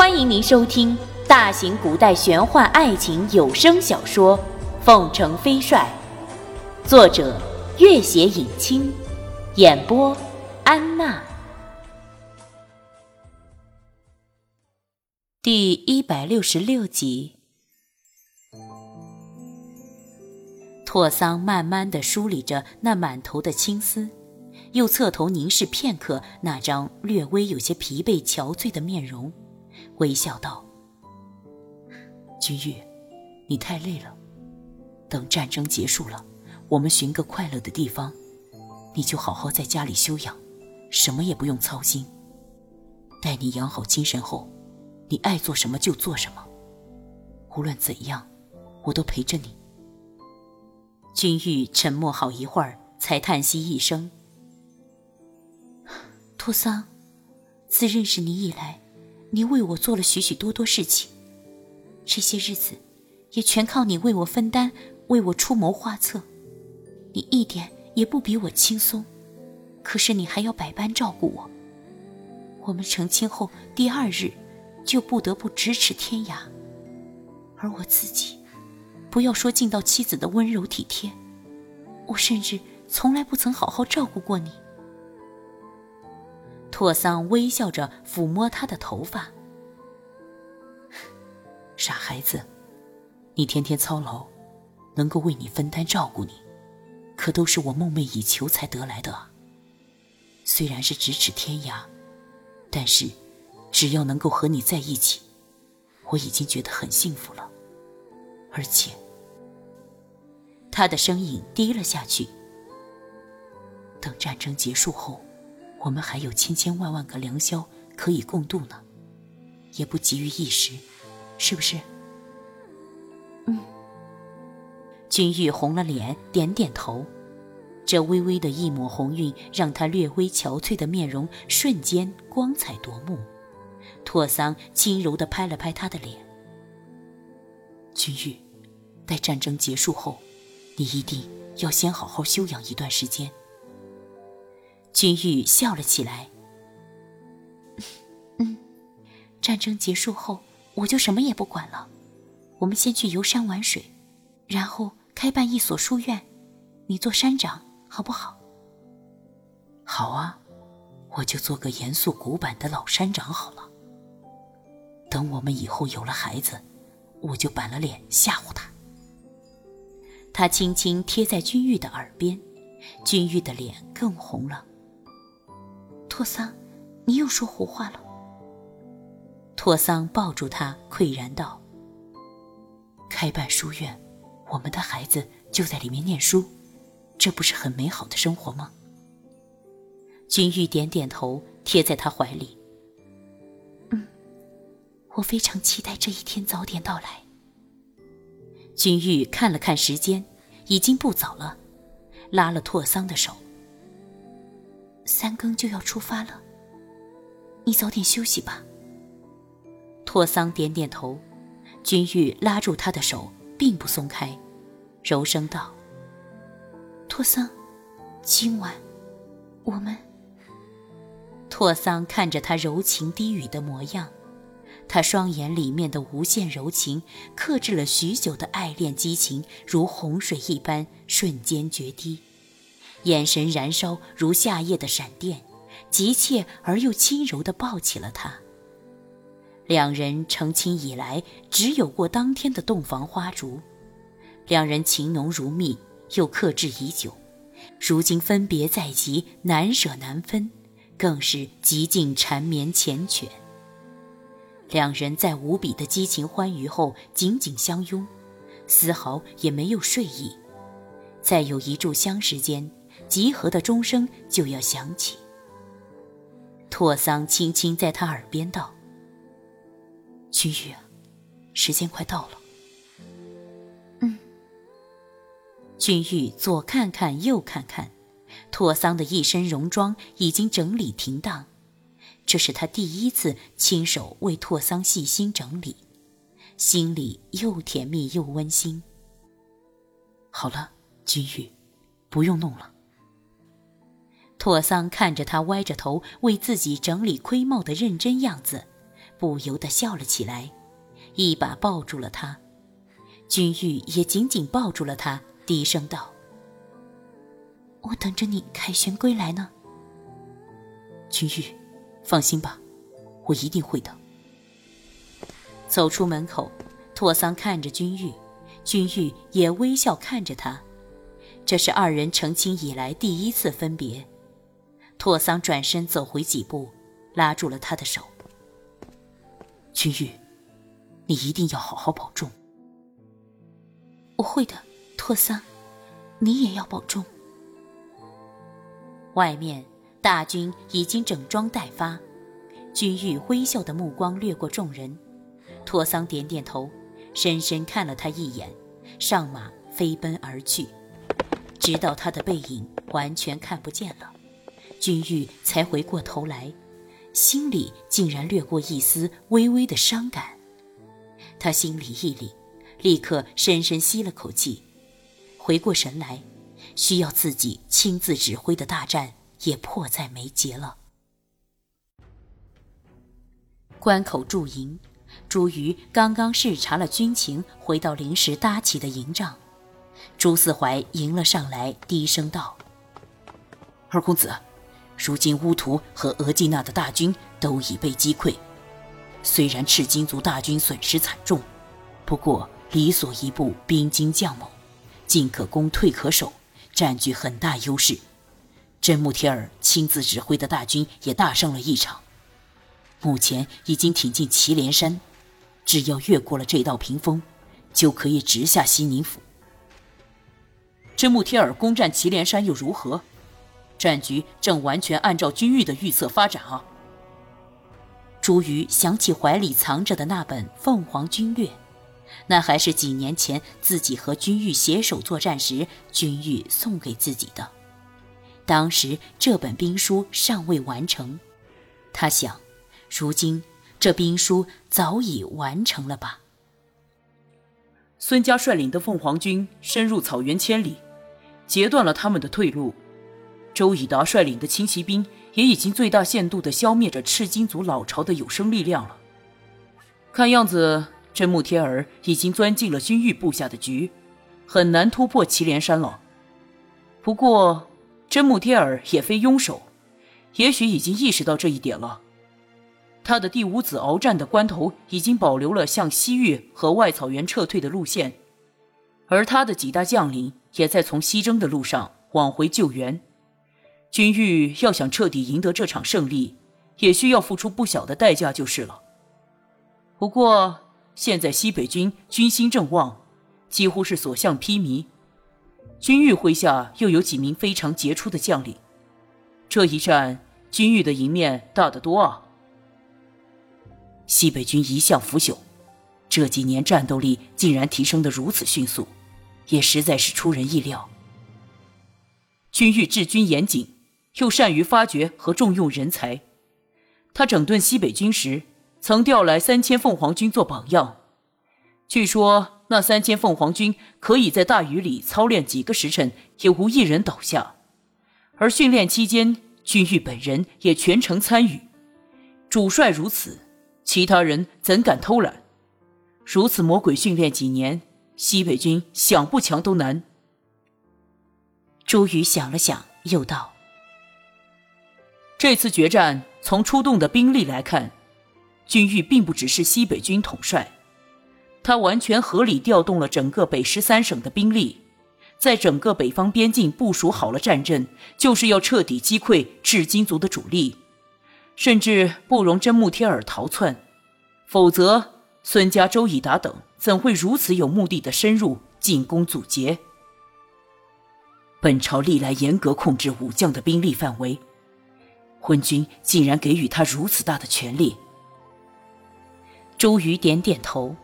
欢迎您收听大型古代玄幻爱情有声小说《凤城飞帅》，作者：月写影清，演播：安娜。第一百六十六集，拓桑慢慢的梳理着那满头的青丝，又侧头凝视片刻那张略微有些疲惫憔悴的面容。微笑道：“君玉，你太累了。等战争结束了，我们寻个快乐的地方，你就好好在家里休养，什么也不用操心。待你养好精神后，你爱做什么就做什么。无论怎样，我都陪着你。”君玉沉默好一会儿，才叹息一声：“ 托桑，自认识你以来。”你为我做了许许多多事情，这些日子也全靠你为我分担，为我出谋划策。你一点也不比我轻松，可是你还要百般照顾我。我们成亲后第二日，就不得不咫尺天涯，而我自己，不要说尽到妻子的温柔体贴，我甚至从来不曾好好照顾过你。拓桑微笑着抚摸她的头发，傻孩子，你天天操劳，能够为你分担照顾你，可都是我梦寐以求才得来的。虽然是咫尺天涯，但是只要能够和你在一起，我已经觉得很幸福了。而且，他的声音低了下去。等战争结束后。我们还有千千万万个良宵可以共度呢，也不急于一时，是不是？嗯。君玉红了脸，点点头。这微微的一抹红晕，让她略微憔悴的面容瞬间光彩夺目。拓桑轻柔地拍了拍她的脸。君玉，待战争结束后，你一定要先好好休养一段时间。君玉笑了起来。嗯，战争结束后，我就什么也不管了。我们先去游山玩水，然后开办一所书院，你做山长，好不好？好啊，我就做个严肃古板的老山长好了。等我们以后有了孩子，我就板了脸吓唬他。他轻轻贴在君玉的耳边，君玉的脸更红了。托桑，你又说胡话了。托桑抱住他，喟然道：“开办书院，我们的孩子就在里面念书，这不是很美好的生活吗？”君玉点点头，贴在他怀里。嗯，我非常期待这一天早点到来。君玉看了看时间，已经不早了，拉了拓桑的手。三更就要出发了，你早点休息吧。拓桑点点头，君玉拉住他的手，并不松开，柔声道：“拓桑，今晚我们……”拓桑看着他柔情低语的模样，他双眼里面的无限柔情，克制了许久的爱恋激情，如洪水一般瞬间决堤。眼神燃烧如夏夜的闪电，急切而又轻柔地抱起了他。两人成亲以来，只有过当天的洞房花烛。两人情浓如蜜，又克制已久。如今分别在即，难舍难分，更是极尽缠绵缱绻。两人在无比的激情欢愉后，紧紧相拥，丝毫也没有睡意。再有一炷香时间。集合的钟声就要响起。拓桑轻轻在他耳边道：“君玉，时间快到了。”嗯。君玉左看看右看看，拓桑的一身戎装已经整理停当，这是他第一次亲手为拓桑细心整理，心里又甜蜜又温馨。好了，君玉，不用弄了。拓桑看着他歪着头为自己整理盔帽的认真样子，不由得笑了起来，一把抱住了他。君玉也紧紧抱住了他，低声道：“我等着你凯旋归来呢。”君玉，放心吧，我一定会的。走出门口，拓桑看着君玉，君玉也微笑看着他。这是二人成亲以来第一次分别。拓桑转身走回几步，拉住了他的手。君玉，你一定要好好保重。我会的，拓桑，你也要保重。外面大军已经整装待发，君玉微笑的目光掠过众人，拓桑点点头，深深看了他一眼，上马飞奔而去。直到他的背影完全看不见了，君玉才回过头来，心里竟然掠过一丝微微的伤感。他心里一凛，立刻深深吸了口气，回过神来，需要自己亲自指挥的大战也迫在眉睫了。关口驻营，朱瑜刚刚视察了军情，回到临时搭起的营帐。朱四怀迎了上来，低声道：“二公子，如今乌图和额济纳的大军都已被击溃，虽然赤金族大军损失惨重，不过理所一部兵精将猛，进可攻，退可守，占据很大优势。真木贴尔亲自指挥的大军也大胜了一场，目前已经挺进祁连山，只要越过了这道屏风，就可以直下西宁府。”真木贴尔攻占祁连山又如何？战局正完全按照君玉的预测发展啊！朱瑜想起怀里藏着的那本《凤凰军略》，那还是几年前自己和君玉携手作战时，君玉送给自己的。当时这本兵书尚未完成，他想，如今这兵书早已完成了吧？孙家率领的凤凰军深入草原千里。截断了他们的退路。周以达率领的轻骑兵也已经最大限度地消灭着赤金族老巢的有生力量了。看样子，真木天儿已经钻进了君玉部下的局，很难突破祁连山了。不过，真木天儿也非庸手，也许已经意识到这一点了。他的第五子鏖战的关头已经保留了向西域和外草原撤退的路线。而他的几大将领也在从西征的路上往回救援。君玉要想彻底赢得这场胜利，也需要付出不小的代价就是了。不过现在西北军军心正旺，几乎是所向披靡。君玉麾下又有几名非常杰出的将领，这一战君玉的赢面大得多啊！西北军一向腐朽，这几年战斗力竟然提升得如此迅速。也实在是出人意料。君玉治军严谨，又善于发掘和重用人才。他整顿西北军时，曾调来三千凤凰军做榜样。据说那三千凤凰军可以在大雨里操练几个时辰，也无一人倒下。而训练期间，军玉本人也全程参与。主帅如此，其他人怎敢偷懒？如此魔鬼训练几年。西北军想不强都难。朱宇想了想，又道：“这次决战从出动的兵力来看，君玉并不只是西北军统帅，他完全合理调动了整个北十三省的兵力，在整个北方边境部署好了战阵，就是要彻底击溃赤金族的主力，甚至不容真木贴尔逃窜，否则孙家、周以达等。”怎会如此有目的的深入进攻阻截？本朝历来严格控制武将的兵力范围，昏君竟然给予他如此大的权力。周瑜点点头。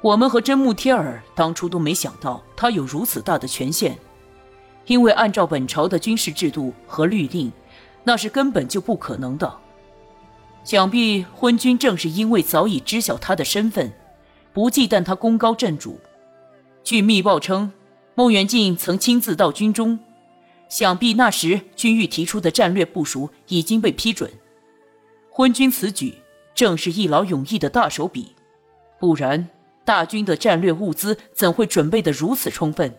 我们和真木贴尔当初都没想到他有如此大的权限，因为按照本朝的军事制度和律令，那是根本就不可能的。想必昏君正是因为早已知晓他的身份。不忌惮他功高震主。据密报称，孟元敬曾亲自到军中，想必那时君玉提出的战略部署已经被批准。昏君此举正是一劳永逸的大手笔，不然大军的战略物资怎会准备的如此充分？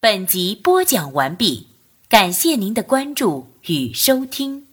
本集播讲完毕，感谢您的关注与收听。